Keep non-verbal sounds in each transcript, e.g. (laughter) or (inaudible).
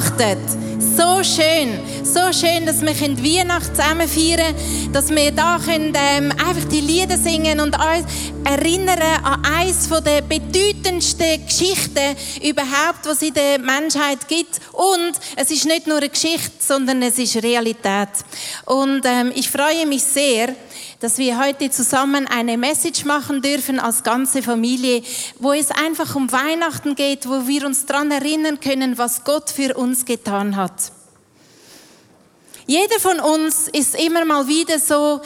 Es weihnachtet. So schön, so schön, dass wir Weihnachten zusammen feiern können, dass wir da können, ähm, einfach die Lieder singen und uns erinnern an eines der bedeutendsten Geschichten überhaupt, was es in der Menschheit gibt. Und es ist nicht nur eine Geschichte, sondern es ist Realität. Und ähm, ich freue mich sehr, dass wir heute zusammen eine Message machen dürfen als ganze Familie, wo es einfach um Weihnachten geht, wo wir uns daran erinnern können, was Gott für uns getan hat. Jeder von uns ist immer mal wieder so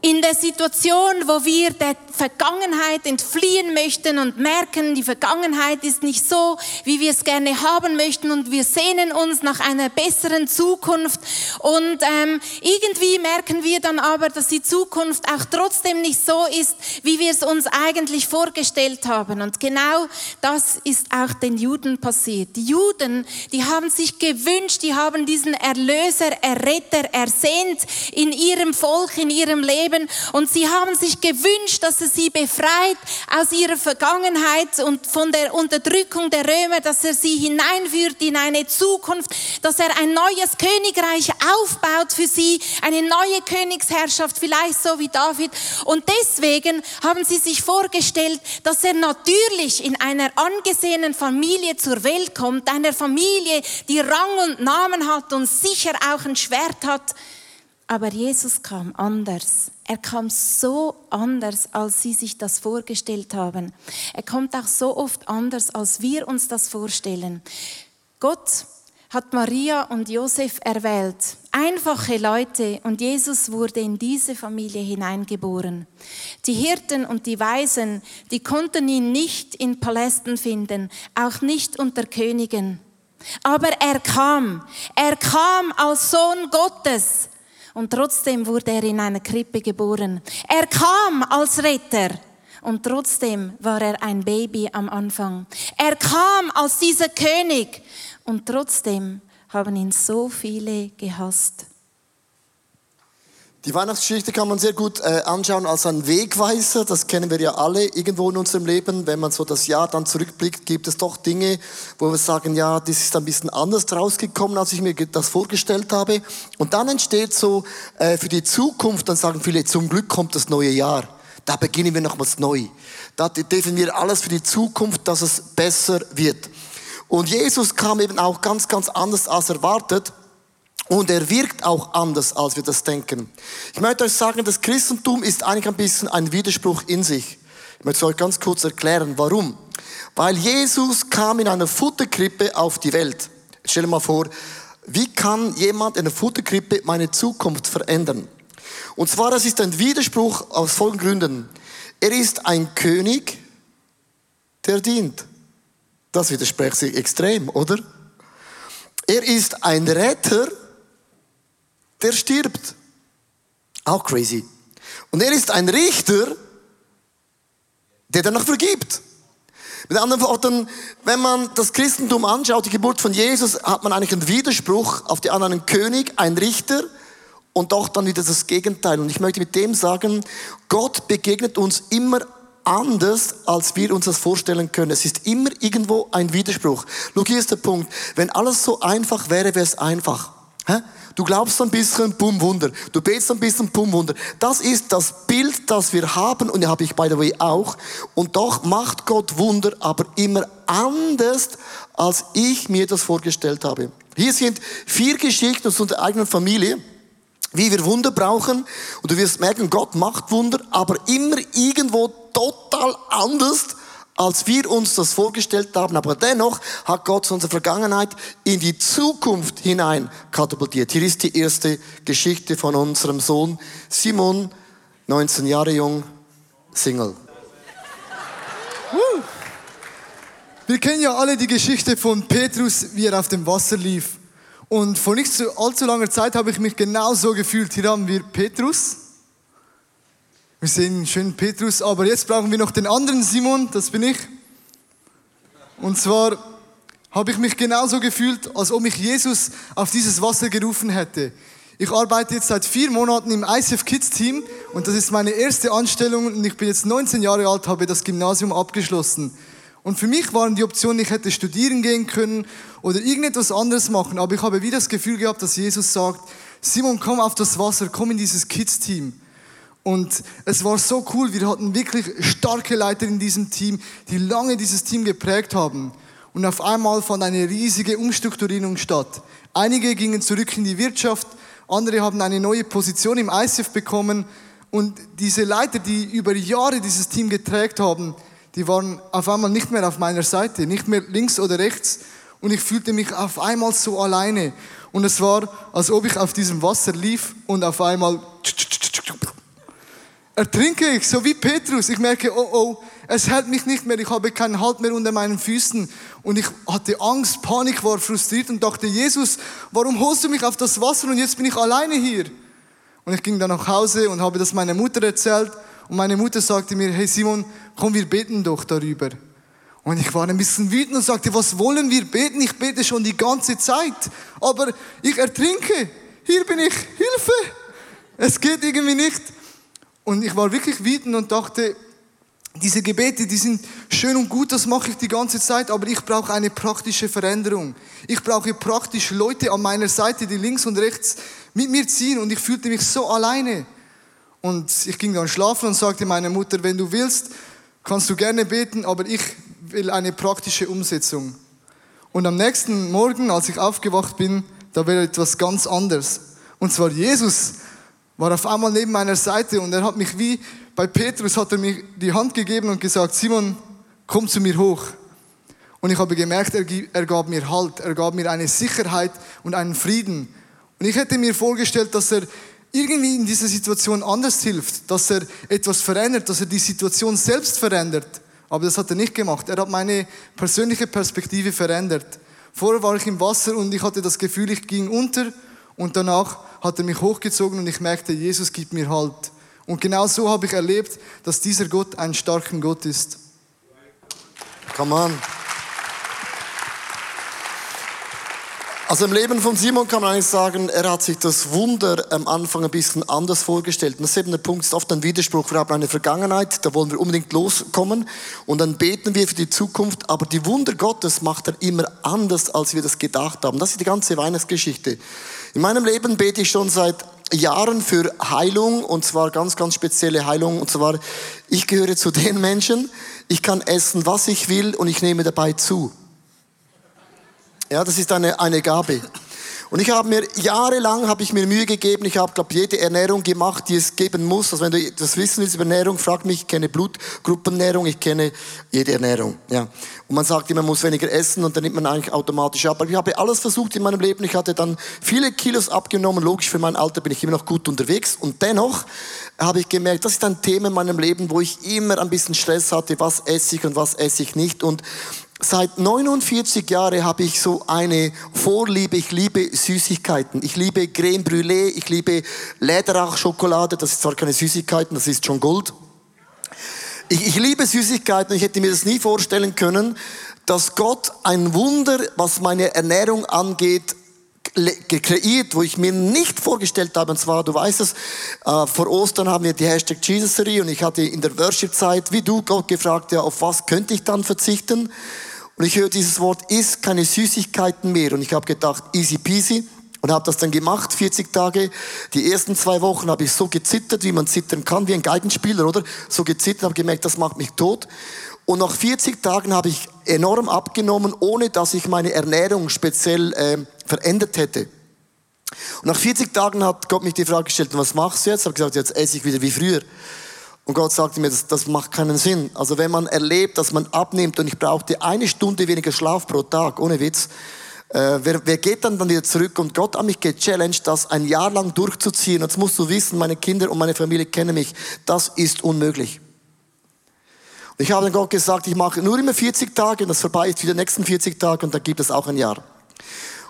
in der Situation, wo wir der Vergangenheit entfliehen möchten und merken, die Vergangenheit ist nicht so, wie wir es gerne haben möchten und wir sehnen uns nach einer besseren Zukunft. Und ähm, irgendwie merken wir dann aber, dass die Zukunft auch trotzdem nicht so ist, wie wir es uns eigentlich vorgestellt haben. Und genau das ist auch den Juden passiert. Die Juden, die haben sich gewünscht, die haben diesen Erlöser, Erretter ersehnt in ihrem Volk, in ihrem Leben Leben. Und sie haben sich gewünscht, dass er sie befreit aus ihrer Vergangenheit und von der Unterdrückung der Römer, dass er sie hineinführt in eine Zukunft, dass er ein neues Königreich aufbaut für sie, eine neue Königsherrschaft, vielleicht so wie David. Und deswegen haben sie sich vorgestellt, dass er natürlich in einer angesehenen Familie zur Welt kommt, einer Familie, die Rang und Namen hat und sicher auch ein Schwert hat. Aber Jesus kam anders. Er kam so anders, als sie sich das vorgestellt haben. Er kommt auch so oft anders, als wir uns das vorstellen. Gott hat Maria und Josef erwählt. Einfache Leute und Jesus wurde in diese Familie hineingeboren. Die Hirten und die Weisen, die konnten ihn nicht in Palästen finden, auch nicht unter Königen. Aber er kam. Er kam als Sohn Gottes und trotzdem wurde er in einer Krippe geboren. Er kam als Retter und trotzdem war er ein Baby am Anfang. Er kam als dieser König und trotzdem haben ihn so viele gehasst. Die Weihnachtsgeschichte kann man sehr gut äh, anschauen als ein Wegweiser. Das kennen wir ja alle irgendwo in unserem Leben. Wenn man so das Jahr dann zurückblickt, gibt es doch Dinge, wo wir sagen, ja, das ist ein bisschen anders rausgekommen, als ich mir das vorgestellt habe. Und dann entsteht so äh, für die Zukunft, dann sagen viele, zum Glück kommt das neue Jahr. Da beginnen wir nochmals neu. Da definieren wir alles für die Zukunft, dass es besser wird. Und Jesus kam eben auch ganz, ganz anders als erwartet. Und er wirkt auch anders, als wir das denken. Ich möchte euch sagen, das Christentum ist eigentlich ein bisschen ein Widerspruch in sich. Ich möchte es euch ganz kurz erklären, warum. Weil Jesus kam in einer Futterkrippe auf die Welt. Stell dir mal vor, wie kann jemand in einer Futterkrippe meine Zukunft verändern? Und zwar, das ist ein Widerspruch aus folgenden Gründen. Er ist ein König, der dient. Das widerspricht sich extrem, oder? Er ist ein Retter, der stirbt. Auch crazy. Und er ist ein Richter, der danach vergibt. Mit anderen Worten, wenn man das Christentum anschaut, die Geburt von Jesus, hat man eigentlich einen Widerspruch auf die anderen König, ein Richter und doch dann wieder das Gegenteil. Und ich möchte mit dem sagen, Gott begegnet uns immer anders, als wir uns das vorstellen können. Es ist immer irgendwo ein Widerspruch. Schau, hier ist der Punkt. Wenn alles so einfach wäre, wäre es einfach. Du glaubst ein bisschen, pum, Wunder. Du betest ein bisschen, pum, Wunder. Das ist das Bild, das wir haben und habe ich by the way auch. Und doch macht Gott Wunder, aber immer anders, als ich mir das vorgestellt habe. Hier sind vier Geschichten aus unserer eigenen Familie wie wir Wunder brauchen. Und du wirst merken, Gott macht Wunder, aber immer irgendwo total anders, als wir uns das vorgestellt haben. Aber dennoch hat Gott unsere Vergangenheit in die Zukunft hinein katapultiert. Hier ist die erste Geschichte von unserem Sohn Simon, 19 Jahre jung, Single. Wir kennen ja alle die Geschichte von Petrus, wie er auf dem Wasser lief. Und vor nicht allzu langer Zeit habe ich mich genau so gefühlt. Hier haben wir Petrus, wir sehen schön Petrus, aber jetzt brauchen wir noch den anderen Simon, das bin ich. Und zwar habe ich mich genauso gefühlt, als ob mich Jesus auf dieses Wasser gerufen hätte. Ich arbeite jetzt seit vier Monaten im ICF Kids Team und das ist meine erste Anstellung und ich bin jetzt 19 Jahre alt, habe das Gymnasium abgeschlossen. Und für mich waren die Optionen, ich hätte studieren gehen können oder irgendetwas anderes machen. Aber ich habe wieder das Gefühl gehabt, dass Jesus sagt, Simon, komm auf das Wasser, komm in dieses Kids-Team. Und es war so cool, wir hatten wirklich starke Leiter in diesem Team, die lange dieses Team geprägt haben. Und auf einmal fand eine riesige Umstrukturierung statt. Einige gingen zurück in die Wirtschaft, andere haben eine neue Position im ICF bekommen. Und diese Leiter, die über Jahre dieses Team getragen haben, die waren auf einmal nicht mehr auf meiner Seite, nicht mehr links oder rechts. Und ich fühlte mich auf einmal so alleine. Und es war, als ob ich auf diesem Wasser lief und auf einmal ertrinke ich, so wie Petrus. Ich merke, oh oh, es hält mich nicht mehr, ich habe keinen Halt mehr unter meinen Füßen. Und ich hatte Angst, Panik, war frustriert und dachte, Jesus, warum holst du mich auf das Wasser und jetzt bin ich alleine hier? Und ich ging dann nach Hause und habe das meiner Mutter erzählt. Und meine Mutter sagte mir, hey Simon, komm, wir beten doch darüber. Und ich war ein bisschen wütend und sagte, was wollen wir beten? Ich bete schon die ganze Zeit, aber ich ertrinke. Hier bin ich, Hilfe. Es geht irgendwie nicht. Und ich war wirklich wütend und dachte, diese Gebete, die sind schön und gut, das mache ich die ganze Zeit, aber ich brauche eine praktische Veränderung. Ich brauche praktisch Leute an meiner Seite, die links und rechts mit mir ziehen und ich fühlte mich so alleine. Und ich ging dann schlafen und sagte meiner Mutter, wenn du willst, kannst du gerne beten, aber ich will eine praktische Umsetzung. Und am nächsten Morgen, als ich aufgewacht bin, da war etwas ganz anderes. Und zwar Jesus war auf einmal neben meiner Seite und er hat mich wie bei Petrus hat er mir die Hand gegeben und gesagt, Simon, komm zu mir hoch. Und ich habe gemerkt, er gab mir Halt, er gab mir eine Sicherheit und einen Frieden. Und ich hätte mir vorgestellt, dass er irgendwie in dieser Situation anders hilft, dass er etwas verändert, dass er die Situation selbst verändert. Aber das hat er nicht gemacht. Er hat meine persönliche Perspektive verändert. Vorher war ich im Wasser und ich hatte das Gefühl, ich ging unter und danach hat er mich hochgezogen und ich merkte, Jesus gibt mir Halt. Und genau so habe ich erlebt, dass dieser Gott ein starker Gott ist. Come on. Also im Leben von Simon kann man eigentlich sagen, er hat sich das Wunder am Anfang ein bisschen anders vorgestellt. Und das ist eben der Punkt, ist oft ein Widerspruch. Wir haben eine Vergangenheit, da wollen wir unbedingt loskommen und dann beten wir für die Zukunft. Aber die Wunder Gottes macht er immer anders, als wir das gedacht haben. Das ist die ganze Weihnachtsgeschichte. In meinem Leben bete ich schon seit Jahren für Heilung und zwar ganz, ganz spezielle Heilung. Und zwar, ich gehöre zu den Menschen, ich kann essen, was ich will und ich nehme dabei zu. Ja, das ist eine, eine Gabe. Und ich habe mir jahrelang habe ich mir Mühe gegeben. Ich habe, glaube jede Ernährung gemacht, die es geben muss. Also wenn du das wissen willst über Ernährung, frag mich. Ich kenne Blutgruppenernährung, ich kenne jede Ernährung. Ja. Und man sagt immer, man muss weniger essen und dann nimmt man eigentlich automatisch ab. Aber ich habe alles versucht in meinem Leben. Ich hatte dann viele Kilos abgenommen. Logisch, für mein Alter bin ich immer noch gut unterwegs. Und dennoch habe ich gemerkt, das ist ein Thema in meinem Leben, wo ich immer ein bisschen Stress hatte. Was esse ich und was esse ich nicht? Und Seit 49 Jahren habe ich so eine Vorliebe. Ich liebe Süßigkeiten. Ich liebe Creme Brûlée. Ich liebe Lederach-Schokolade. Das ist zwar keine Süßigkeiten, das ist schon Gold. Ich, ich liebe Süßigkeiten. Ich hätte mir das nie vorstellen können, dass Gott ein Wunder, was meine Ernährung angeht, kreiert, wo ich mir nicht vorgestellt habe. Und zwar, du weißt es, äh, vor Ostern haben wir die Hashtag Jesuserie und ich hatte in der Worship-Zeit, wie du Gott gefragt, ja, auf was könnte ich dann verzichten? Und ich höre dieses Wort, isst keine Süßigkeiten mehr. Und ich habe gedacht, easy peasy. Und habe das dann gemacht, 40 Tage. Die ersten zwei Wochen habe ich so gezittert, wie man zittern kann, wie ein Geigenspieler, oder? So gezittert, habe gemerkt, das macht mich tot. Und nach 40 Tagen habe ich enorm abgenommen, ohne dass ich meine Ernährung speziell äh, verändert hätte. Und nach 40 Tagen hat Gott mich die Frage gestellt, was machst du jetzt? Ich habe gesagt, jetzt esse ich wieder wie früher. Und Gott sagte mir, das, das macht keinen Sinn. Also wenn man erlebt, dass man abnimmt und ich brauchte eine Stunde weniger Schlaf pro Tag, ohne Witz, äh, wer, wer geht dann dann wieder zurück? Und Gott hat mich gechallenged, das ein Jahr lang durchzuziehen. Und jetzt musst du wissen, meine Kinder und meine Familie kennen mich. Das ist unmöglich. Und ich habe dann Gott gesagt, ich mache nur immer 40 Tage und das vorbei ist wieder nächsten 40 Tage und dann gibt es auch ein Jahr.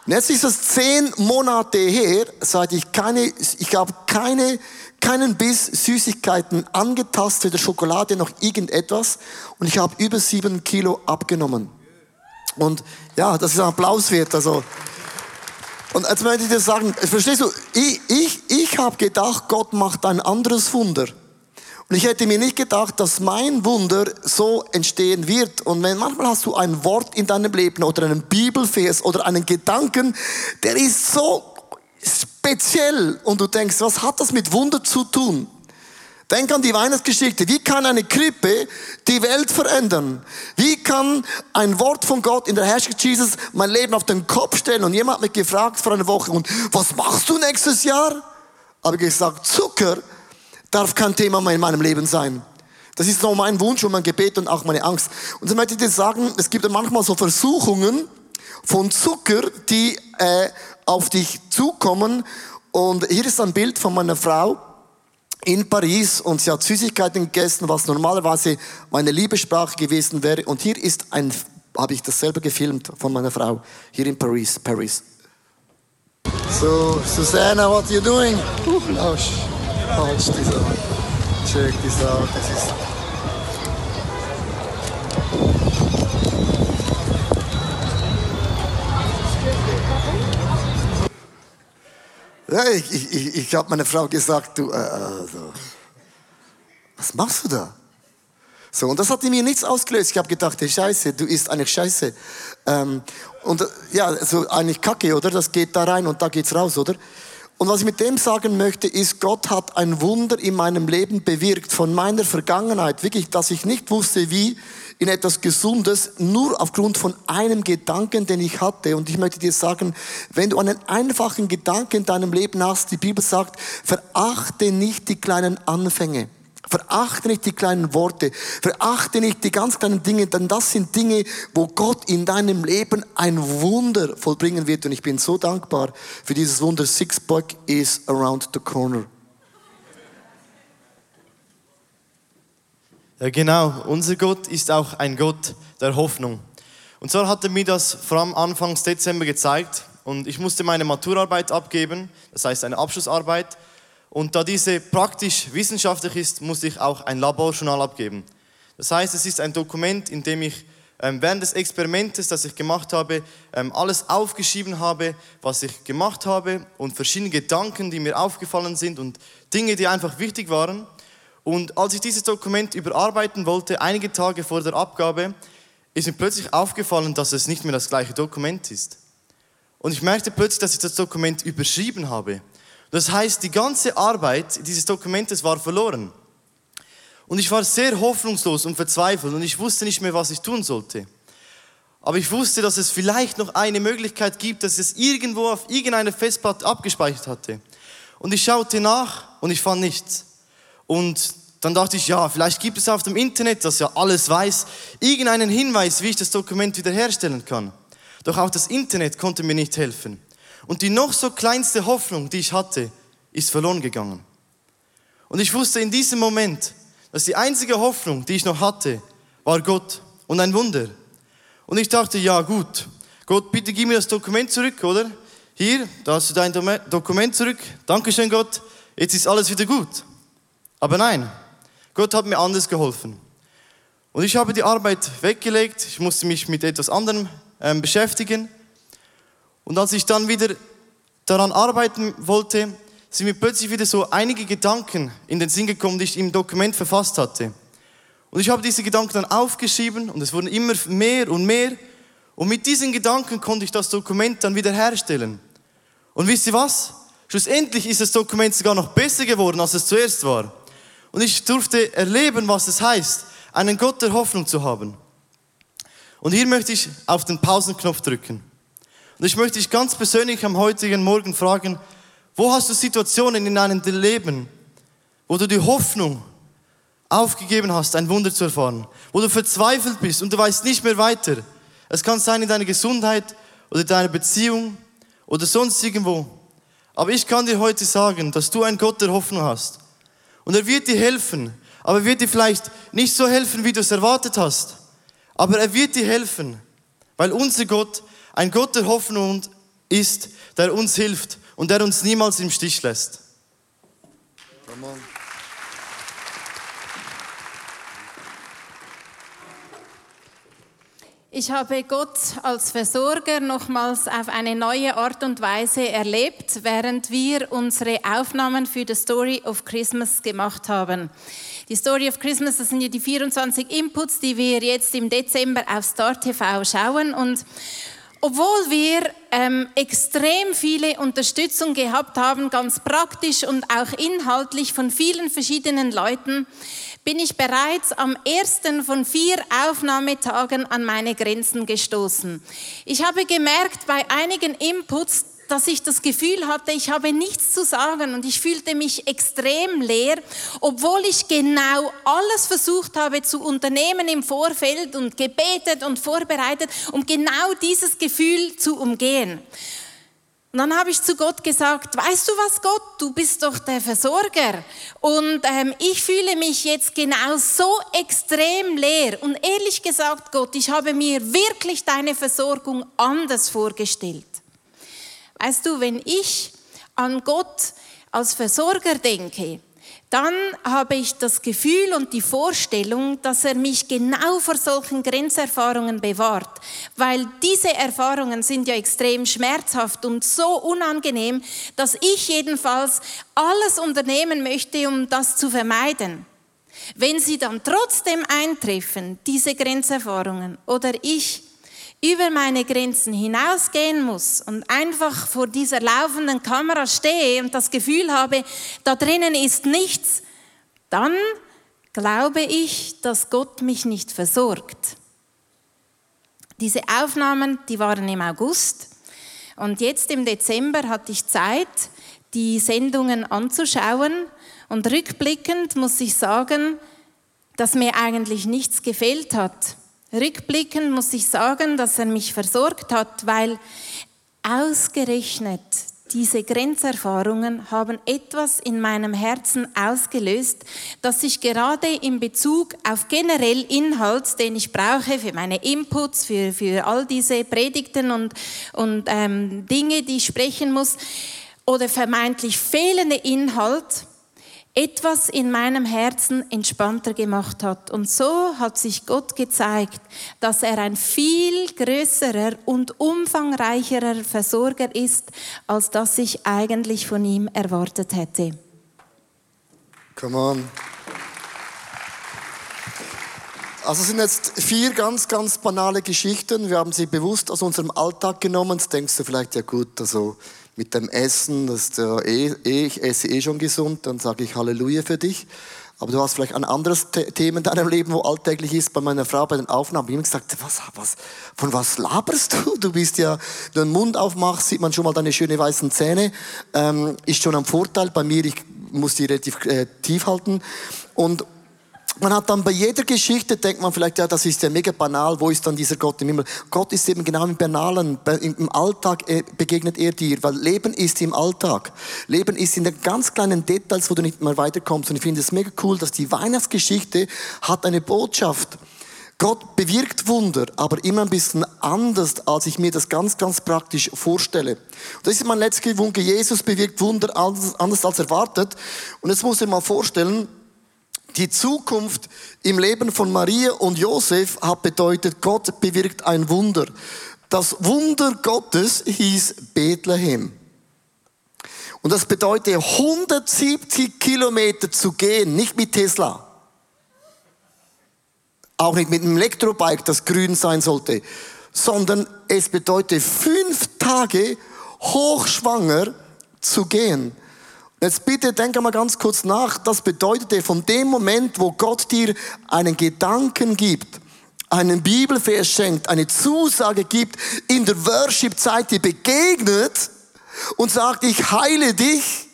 Und jetzt ist es zehn Monate her, seit ich keine, ich habe keine keinen Biss Süßigkeiten angetastet, weder Schokolade noch irgendetwas. Und ich habe über sieben Kilo abgenommen. Und ja, das ist ein Applaus wert. Also. Und jetzt möchte ich dir sagen, verstehst du, ich, ich, ich habe gedacht, Gott macht ein anderes Wunder. Und ich hätte mir nicht gedacht, dass mein Wunder so entstehen wird. Und wenn manchmal hast du ein Wort in deinem Leben oder einen Bibelvers oder einen Gedanken, der ist so speziell und du denkst, was hat das mit Wunder zu tun? Denk an die Weihnachtsgeschichte. Wie kann eine Krippe die Welt verändern? Wie kann ein Wort von Gott in der Herrschaft Jesus mein Leben auf den Kopf stellen? Und jemand hat mich gefragt vor einer Woche, und was machst du nächstes Jahr? Habe ich gesagt, Zucker darf kein Thema mehr in meinem Leben sein. Das ist so mein Wunsch und mein Gebet und auch meine Angst. Und so möchte ich dir sagen, es gibt manchmal so Versuchungen von Zucker, die äh, auf dich zukommen. Und hier ist ein Bild von meiner Frau in Paris und sie hat Süßigkeiten gegessen, was normalerweise meine Liebessprache gewesen wäre. Und hier ist ein, habe ich das selber gefilmt von meiner Frau, hier in Paris, Paris. So, Susanna, what are you doing? Uh, oh, falsch, dieser. Check this out, das ist... Ja, ich ich, ich, ich habe meiner Frau gesagt, du, äh, also, was machst du da? So, und das hat in mir nichts ausgelöst. Ich habe gedacht, hey, Scheiße, du isst eigentlich Scheiße. Ähm, und ja, so eigentlich Kacke, oder? Das geht da rein und da geht's raus, oder? Und was ich mit dem sagen möchte, ist, Gott hat ein Wunder in meinem Leben bewirkt von meiner Vergangenheit. Wirklich, dass ich nicht wusste, wie in etwas Gesundes, nur aufgrund von einem Gedanken, den ich hatte. Und ich möchte dir sagen, wenn du einen einfachen Gedanken in deinem Leben hast, die Bibel sagt, verachte nicht die kleinen Anfänge. Verachte nicht die kleinen Worte, verachte nicht die ganz kleinen Dinge, denn das sind Dinge, wo Gott in deinem Leben ein Wunder vollbringen wird. Und ich bin so dankbar für dieses Wunder. Sixpack is around the corner. Ja, genau. Unser Gott ist auch ein Gott der Hoffnung. Und so hat er mir das vor allem Anfang Dezember gezeigt. Und ich musste meine Maturarbeit abgeben, das heißt eine Abschlussarbeit. Und da diese praktisch wissenschaftlich ist, musste ich auch ein Laborjournal abgeben. Das heißt, es ist ein Dokument, in dem ich ähm, während des Experimentes, das ich gemacht habe, ähm, alles aufgeschrieben habe, was ich gemacht habe und verschiedene Gedanken, die mir aufgefallen sind und Dinge, die einfach wichtig waren. Und als ich dieses Dokument überarbeiten wollte, einige Tage vor der Abgabe, ist mir plötzlich aufgefallen, dass es nicht mehr das gleiche Dokument ist. Und ich merkte plötzlich, dass ich das Dokument überschrieben habe. Das heißt, die ganze Arbeit dieses Dokumentes war verloren. Und ich war sehr hoffnungslos und verzweifelt und ich wusste nicht mehr, was ich tun sollte. Aber ich wusste, dass es vielleicht noch eine Möglichkeit gibt, dass es irgendwo auf irgendeiner Festplatte abgespeichert hatte. Und ich schaute nach und ich fand nichts. Und dann dachte ich, ja, vielleicht gibt es auf dem Internet, das ja alles weiß, irgendeinen Hinweis, wie ich das Dokument wiederherstellen kann. Doch auch das Internet konnte mir nicht helfen. Und die noch so kleinste Hoffnung, die ich hatte, ist verloren gegangen. Und ich wusste in diesem Moment, dass die einzige Hoffnung, die ich noch hatte, war Gott und ein Wunder. Und ich dachte, ja gut, Gott, bitte gib mir das Dokument zurück, oder? Hier, da hast du dein Dokument zurück. Dankeschön, Gott. Jetzt ist alles wieder gut. Aber nein, Gott hat mir anders geholfen. Und ich habe die Arbeit weggelegt, ich musste mich mit etwas anderem ähm, beschäftigen. Und als ich dann wieder daran arbeiten wollte, sind mir plötzlich wieder so einige Gedanken in den Sinn gekommen, die ich im Dokument verfasst hatte. Und ich habe diese Gedanken dann aufgeschrieben und es wurden immer mehr und mehr. Und mit diesen Gedanken konnte ich das Dokument dann wieder herstellen. Und wisst ihr was? Schlussendlich ist das Dokument sogar noch besser geworden, als es zuerst war. Und ich durfte erleben, was es heißt, einen Gott der Hoffnung zu haben. Und hier möchte ich auf den Pausenknopf drücken. Und ich möchte dich ganz persönlich am heutigen Morgen fragen, wo hast du Situationen in deinem Leben, wo du die Hoffnung aufgegeben hast, ein Wunder zu erfahren, wo du verzweifelt bist und du weißt nicht mehr weiter. Es kann sein in deiner Gesundheit oder deiner Beziehung oder sonst irgendwo. Aber ich kann dir heute sagen, dass du ein Gott der Hoffnung hast. Und er wird dir helfen. Aber er wird dir vielleicht nicht so helfen, wie du es erwartet hast. Aber er wird dir helfen, weil unser Gott ein Gott der Hoffnung ist, der uns hilft und der uns niemals im Stich lässt. Ich habe Gott als Versorger nochmals auf eine neue Art und Weise erlebt, während wir unsere Aufnahmen für The Story of Christmas gemacht haben. Die Story of Christmas, das sind ja die 24 Inputs, die wir jetzt im Dezember auf Star TV schauen und obwohl wir ähm, extrem viele Unterstützung gehabt haben, ganz praktisch und auch inhaltlich von vielen verschiedenen Leuten, bin ich bereits am ersten von vier Aufnahmetagen an meine Grenzen gestoßen. Ich habe gemerkt, bei einigen Inputs, dass ich das Gefühl hatte, ich habe nichts zu sagen und ich fühlte mich extrem leer, obwohl ich genau alles versucht habe zu unternehmen im Vorfeld und gebetet und vorbereitet, um genau dieses Gefühl zu umgehen. Und dann habe ich zu Gott gesagt, weißt du was Gott, du bist doch der Versorger und ähm, ich fühle mich jetzt genau so extrem leer. Und ehrlich gesagt Gott, ich habe mir wirklich deine Versorgung anders vorgestellt. Weißt du, wenn ich an Gott als Versorger denke, dann habe ich das Gefühl und die Vorstellung, dass er mich genau vor solchen Grenzerfahrungen bewahrt, weil diese Erfahrungen sind ja extrem schmerzhaft und so unangenehm, dass ich jedenfalls alles unternehmen möchte, um das zu vermeiden. Wenn sie dann trotzdem eintreffen, diese Grenzerfahrungen, oder ich über meine Grenzen hinausgehen muss und einfach vor dieser laufenden Kamera stehe und das Gefühl habe, da drinnen ist nichts, dann glaube ich, dass Gott mich nicht versorgt. Diese Aufnahmen, die waren im August und jetzt im Dezember hatte ich Zeit, die Sendungen anzuschauen und rückblickend muss ich sagen, dass mir eigentlich nichts gefehlt hat. Rückblickend muss ich sagen, dass er mich versorgt hat, weil ausgerechnet diese Grenzerfahrungen haben etwas in meinem Herzen ausgelöst, das ich gerade in Bezug auf generell Inhalt, den ich brauche für meine Inputs, für, für all diese Predigten und, und ähm, Dinge, die ich sprechen muss, oder vermeintlich fehlende Inhalt, etwas in meinem Herzen entspannter gemacht hat. Und so hat sich Gott gezeigt, dass er ein viel größerer und umfangreicherer Versorger ist, als das ich eigentlich von ihm erwartet hätte. Come on. Also es sind jetzt vier ganz, ganz banale Geschichten. Wir haben sie bewusst aus unserem Alltag genommen. Jetzt denkst du vielleicht, ja gut, also mit dem Essen, das ist ja eh, eh, ich esse eh schon gesund, dann sage ich Halleluja für dich. Aber du hast vielleicht ein anderes Thema in deinem Leben, wo alltäglich ist. Bei meiner Frau bei den Aufnahmen, ich gesagt, was, was, von was laberst du? Du bist ja, wenn du den Mund aufmachst, sieht man schon mal deine schönen weißen Zähne. Ähm, ist schon ein Vorteil. Bei mir, ich muss die relativ äh, tief halten. Und man hat dann bei jeder Geschichte, denkt man vielleicht, ja, das ist ja mega banal, wo ist dann dieser Gott im Himmel? Gott ist eben genau im Banalen, im Alltag äh, begegnet er dir, weil Leben ist im Alltag. Leben ist in den ganz kleinen Details, wo du nicht mehr weiterkommst. Und ich finde es mega cool, dass die Weihnachtsgeschichte hat eine Botschaft. Gott bewirkt Wunder, aber immer ein bisschen anders, als ich mir das ganz, ganz praktisch vorstelle. Das ist mein letzter Wunsch. Jesus bewirkt Wunder anders als erwartet. Und jetzt muss ich mal vorstellen, die Zukunft im Leben von Maria und Josef hat bedeutet, Gott bewirkt ein Wunder. Das Wunder Gottes hieß Bethlehem. Und das bedeutet 170 Kilometer zu gehen, nicht mit Tesla. Auch nicht mit einem Elektrobike, das grün sein sollte, sondern es bedeutet fünf Tage hochschwanger zu gehen. Jetzt bitte denke mal ganz kurz nach. Das bedeutete von dem Moment, wo Gott dir einen Gedanken gibt, einen Bibelvers schenkt, eine Zusage gibt, in der Worship-Zeit dir begegnet und sagt, ich heile dich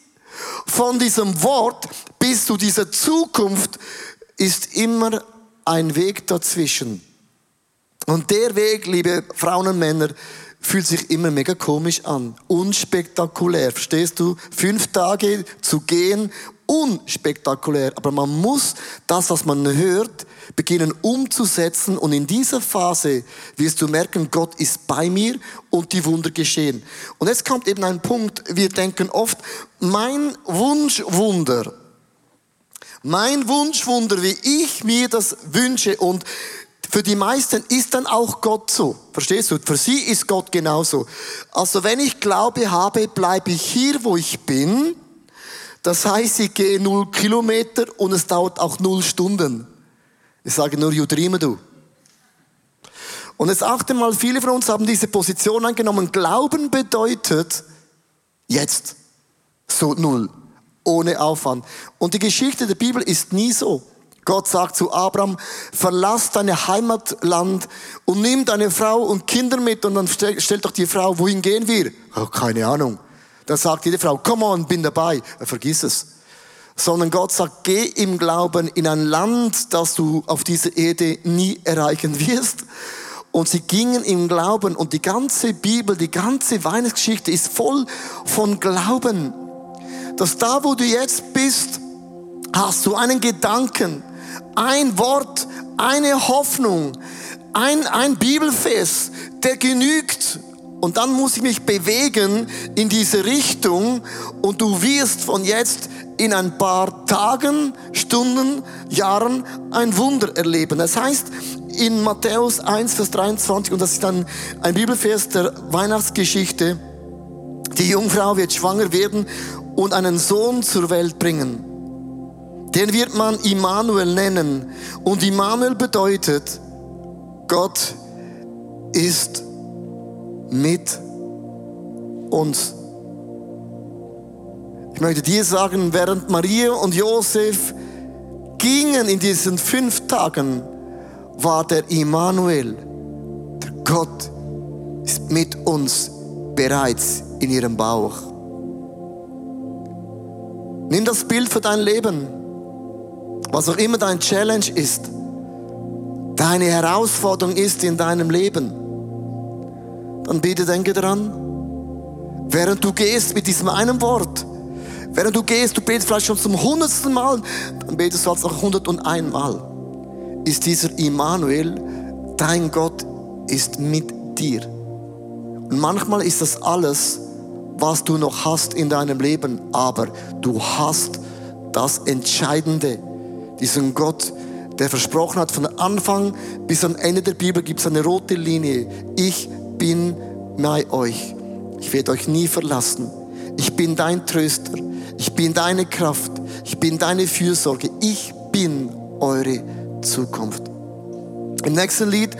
von diesem Wort bis zu dieser Zukunft, ist immer ein Weg dazwischen. Und der Weg, liebe Frauen und Männer, fühlt sich immer mega komisch an. Unspektakulär, verstehst du? Fünf Tage zu gehen, unspektakulär. Aber man muss das, was man hört, beginnen umzusetzen. Und in dieser Phase wirst du merken, Gott ist bei mir und die Wunder geschehen. Und jetzt kommt eben ein Punkt, wir denken oft, mein Wunschwunder, mein Wunschwunder, wie ich mir das wünsche und Für die meisten ist dann auch Gott so. Verstehst du? Für sie ist Gott genauso. Also wenn ich Glaube habe, bleibe ich hier, wo ich bin. Das heißt, ich gehe null Kilometer und es dauert auch null Stunden. Ich sage nur, you dream du. Und jetzt achte mal, viele von uns haben diese Position angenommen. Glauben bedeutet jetzt. So null. Ohne Aufwand. Und die Geschichte der Bibel ist nie so. Gott sagt zu Abraham, verlass deine Heimatland und nimm deine Frau und Kinder mit und dann stellt stell doch die Frau, wohin gehen wir? Oh, keine Ahnung. Dann sagt die Frau, come on, bin dabei. Vergiss es. Sondern Gott sagt, geh im Glauben in ein Land, das du auf dieser Erde nie erreichen (laughs) wirst. Und sie gingen im Glauben und die ganze Bibel, die ganze Weihnachtsgeschichte ist voll von Glauben. Dass da, wo du jetzt bist, hast du einen Gedanken, ein Wort, eine Hoffnung, ein, ein Bibelfest, der genügt. Und dann muss ich mich bewegen in diese Richtung und du wirst von jetzt in ein paar Tagen, Stunden, Jahren ein Wunder erleben. Das heißt, in Matthäus 1, Vers 23, und das ist dann ein Bibelvers der Weihnachtsgeschichte, die Jungfrau wird schwanger werden und einen Sohn zur Welt bringen. Den wird man Immanuel nennen. Und Immanuel bedeutet, Gott ist mit uns. Ich möchte dir sagen, während Maria und Josef gingen in diesen fünf Tagen, war der Immanuel, der Gott, ist mit uns bereits in ihrem Bauch. Nimm das Bild für dein Leben was auch immer dein Challenge ist, deine Herausforderung ist in deinem Leben, dann bitte denke daran, während du gehst mit diesem einen Wort, während du gehst, du betest vielleicht schon zum hundertsten Mal, dann betest du als noch hundert und einmal, ist dieser Immanuel, dein Gott ist mit dir. Und manchmal ist das alles, was du noch hast in deinem Leben, aber du hast das Entscheidende diesen Gott, der versprochen hat, von Anfang bis am Ende der Bibel gibt es eine rote Linie. Ich bin bei euch. Ich werde euch nie verlassen. Ich bin dein Tröster. Ich bin deine Kraft. Ich bin deine Fürsorge. Ich bin eure Zukunft. Im nächsten Lied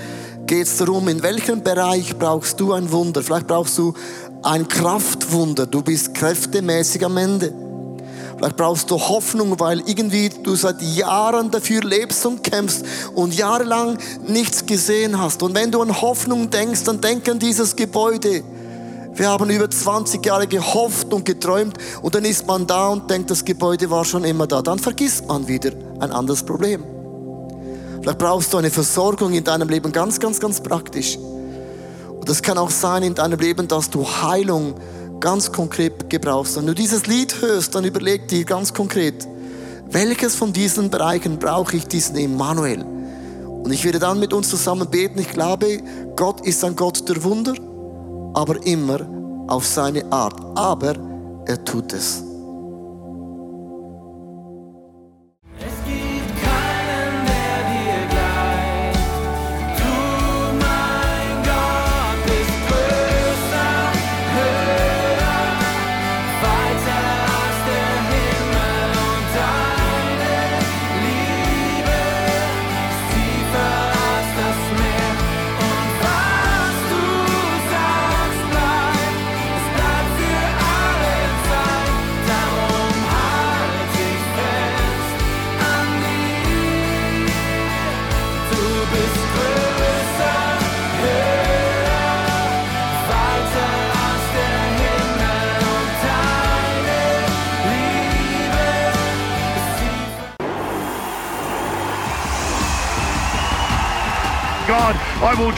geht es darum, in welchem Bereich brauchst du ein Wunder? Vielleicht brauchst du ein Kraftwunder. Du bist kräftemäßig am Ende. Vielleicht brauchst du Hoffnung, weil irgendwie du seit Jahren dafür lebst und kämpfst und jahrelang nichts gesehen hast. Und wenn du an Hoffnung denkst, dann denk an dieses Gebäude. Wir haben über 20 Jahre gehofft und geträumt und dann ist man da und denkt, das Gebäude war schon immer da. Dann vergisst man wieder ein anderes Problem. Vielleicht brauchst du eine Versorgung in deinem Leben ganz, ganz, ganz praktisch. Und das kann auch sein in deinem Leben, dass du Heilung ganz konkret gebrauchst. Wenn du dieses Lied hörst, dann überleg dir ganz konkret, welches von diesen Bereichen brauche ich diesen Emmanuel? Und ich werde dann mit uns zusammen beten. Ich glaube, Gott ist ein Gott der Wunder, aber immer auf seine Art. Aber er tut es.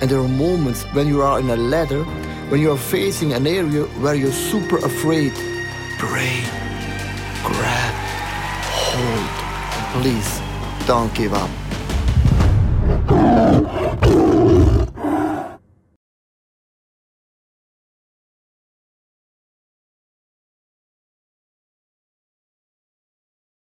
And there are moments when you are in a ladder, when you are facing an area where you're super afraid. Pray, grab, hold, please don't give up.